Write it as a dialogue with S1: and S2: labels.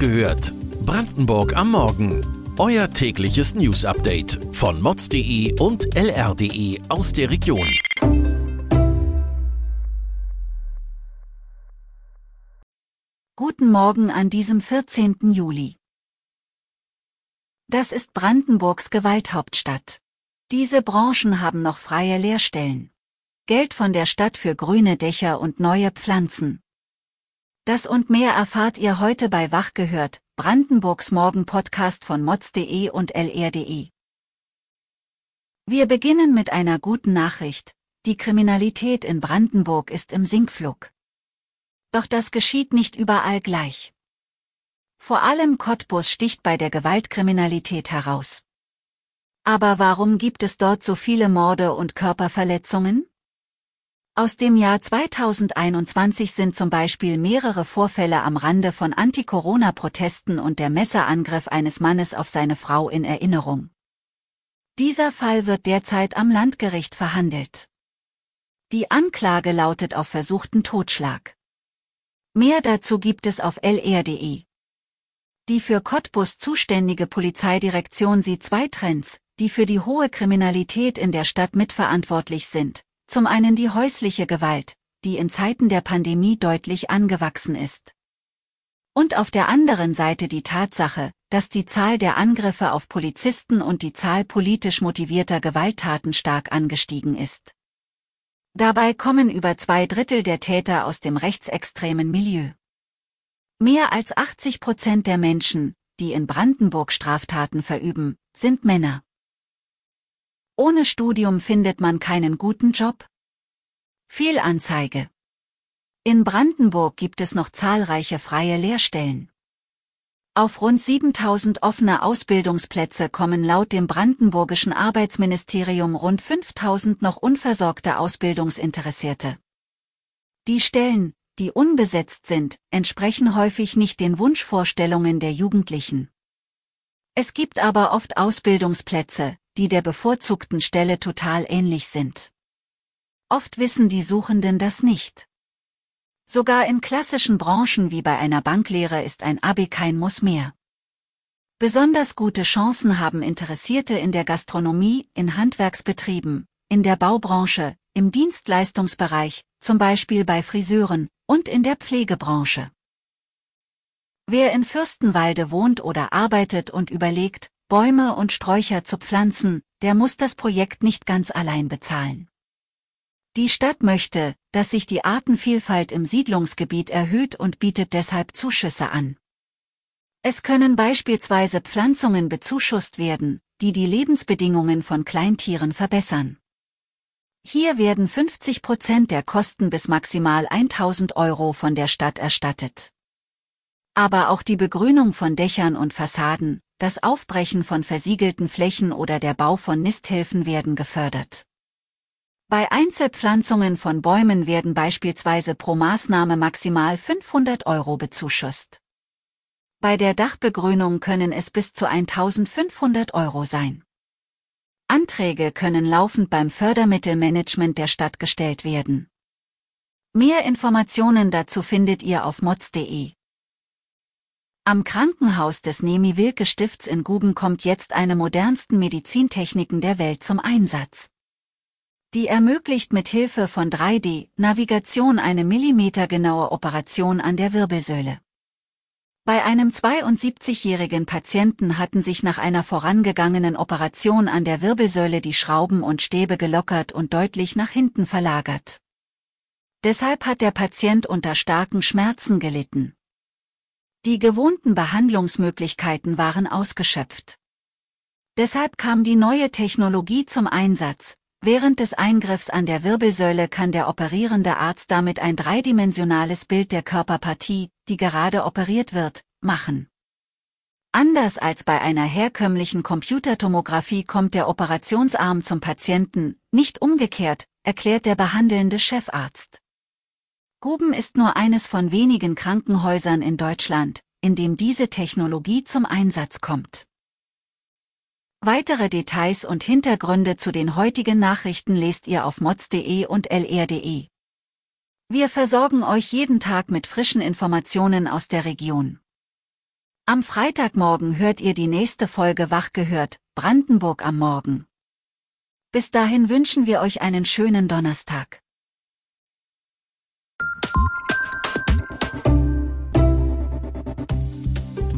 S1: gehört. Brandenburg am Morgen. Euer tägliches News-Update von mods.de und lr.de aus der Region.
S2: Guten Morgen an diesem 14. Juli. Das ist Brandenburgs Gewalthauptstadt. Diese Branchen haben noch freie Lehrstellen. Geld von der Stadt für grüne Dächer und neue Pflanzen. Das und mehr erfahrt ihr heute bei Wach gehört, Brandenburgs Morgen-Podcast von mods.de und lr.de. Wir beginnen mit einer guten Nachricht. Die Kriminalität in Brandenburg ist im Sinkflug. Doch das geschieht nicht überall gleich. Vor allem Cottbus sticht bei der Gewaltkriminalität heraus. Aber warum gibt es dort so viele Morde und Körperverletzungen? Aus dem Jahr 2021 sind zum Beispiel mehrere Vorfälle am Rande von Anti-Corona-Protesten und der Messerangriff eines Mannes auf seine Frau in Erinnerung. Dieser Fall wird derzeit am Landgericht verhandelt. Die Anklage lautet auf versuchten Totschlag. Mehr dazu gibt es auf lr.de. Die für Cottbus zuständige Polizeidirektion sieht zwei Trends, die für die hohe Kriminalität in der Stadt mitverantwortlich sind, zum einen die häusliche Gewalt, die in Zeiten der Pandemie deutlich angewachsen ist. Und auf der anderen Seite die Tatsache, dass die Zahl der Angriffe auf Polizisten und die Zahl politisch motivierter Gewalttaten stark angestiegen ist. Dabei kommen über zwei Drittel der Täter aus dem rechtsextremen Milieu. Mehr als 80 Prozent der Menschen, die in Brandenburg Straftaten verüben, sind Männer. Ohne Studium findet man keinen guten Job? Fehlanzeige. In Brandenburg gibt es noch zahlreiche freie Lehrstellen. Auf rund 7000 offene Ausbildungsplätze kommen laut dem brandenburgischen Arbeitsministerium rund 5000 noch unversorgte Ausbildungsinteressierte. Die Stellen, die unbesetzt sind, entsprechen häufig nicht den Wunschvorstellungen der Jugendlichen. Es gibt aber oft Ausbildungsplätze, die der bevorzugten Stelle total ähnlich sind. Oft wissen die Suchenden das nicht. Sogar in klassischen Branchen wie bei einer Banklehre ist ein Abi kein Muss mehr. Besonders gute Chancen haben Interessierte in der Gastronomie, in Handwerksbetrieben, in der Baubranche, im Dienstleistungsbereich, zum Beispiel bei Friseuren, und in der Pflegebranche. Wer in Fürstenwalde wohnt oder arbeitet und überlegt, Bäume und Sträucher zu pflanzen, der muss das Projekt nicht ganz allein bezahlen. Die Stadt möchte, dass sich die Artenvielfalt im Siedlungsgebiet erhöht und bietet deshalb Zuschüsse an. Es können beispielsweise Pflanzungen bezuschusst werden, die die Lebensbedingungen von Kleintieren verbessern. Hier werden 50 Prozent der Kosten bis maximal 1000 Euro von der Stadt erstattet. Aber auch die Begrünung von Dächern und Fassaden, das Aufbrechen von versiegelten Flächen oder der Bau von Nisthilfen werden gefördert. Bei Einzelpflanzungen von Bäumen werden beispielsweise pro Maßnahme maximal 500 Euro bezuschusst. Bei der Dachbegrünung können es bis zu 1500 Euro sein. Anträge können laufend beim Fördermittelmanagement der Stadt gestellt werden. Mehr Informationen dazu findet ihr auf mods.de. Am Krankenhaus des Nemi-Wilke-Stifts in Guben kommt jetzt eine modernsten Medizintechniken der Welt zum Einsatz. Die ermöglicht mit Hilfe von 3D-Navigation eine millimetergenaue Operation an der Wirbelsäule. Bei einem 72-jährigen Patienten hatten sich nach einer vorangegangenen Operation an der Wirbelsäule die Schrauben und Stäbe gelockert und deutlich nach hinten verlagert. Deshalb hat der Patient unter starken Schmerzen gelitten. Die gewohnten Behandlungsmöglichkeiten waren ausgeschöpft. Deshalb kam die neue Technologie zum Einsatz. Während des Eingriffs an der Wirbelsäule kann der operierende Arzt damit ein dreidimensionales Bild der Körperpartie, die gerade operiert wird, machen. Anders als bei einer herkömmlichen Computertomographie kommt der Operationsarm zum Patienten, nicht umgekehrt, erklärt der behandelnde Chefarzt. Guben ist nur eines von wenigen Krankenhäusern in Deutschland, in dem diese Technologie zum Einsatz kommt. Weitere Details und Hintergründe zu den heutigen Nachrichten lest ihr auf mods.de und lr.de. Wir versorgen euch jeden Tag mit frischen Informationen aus der Region. Am Freitagmorgen hört ihr die nächste Folge Wach gehört, Brandenburg am Morgen. Bis dahin wünschen wir euch einen schönen Donnerstag.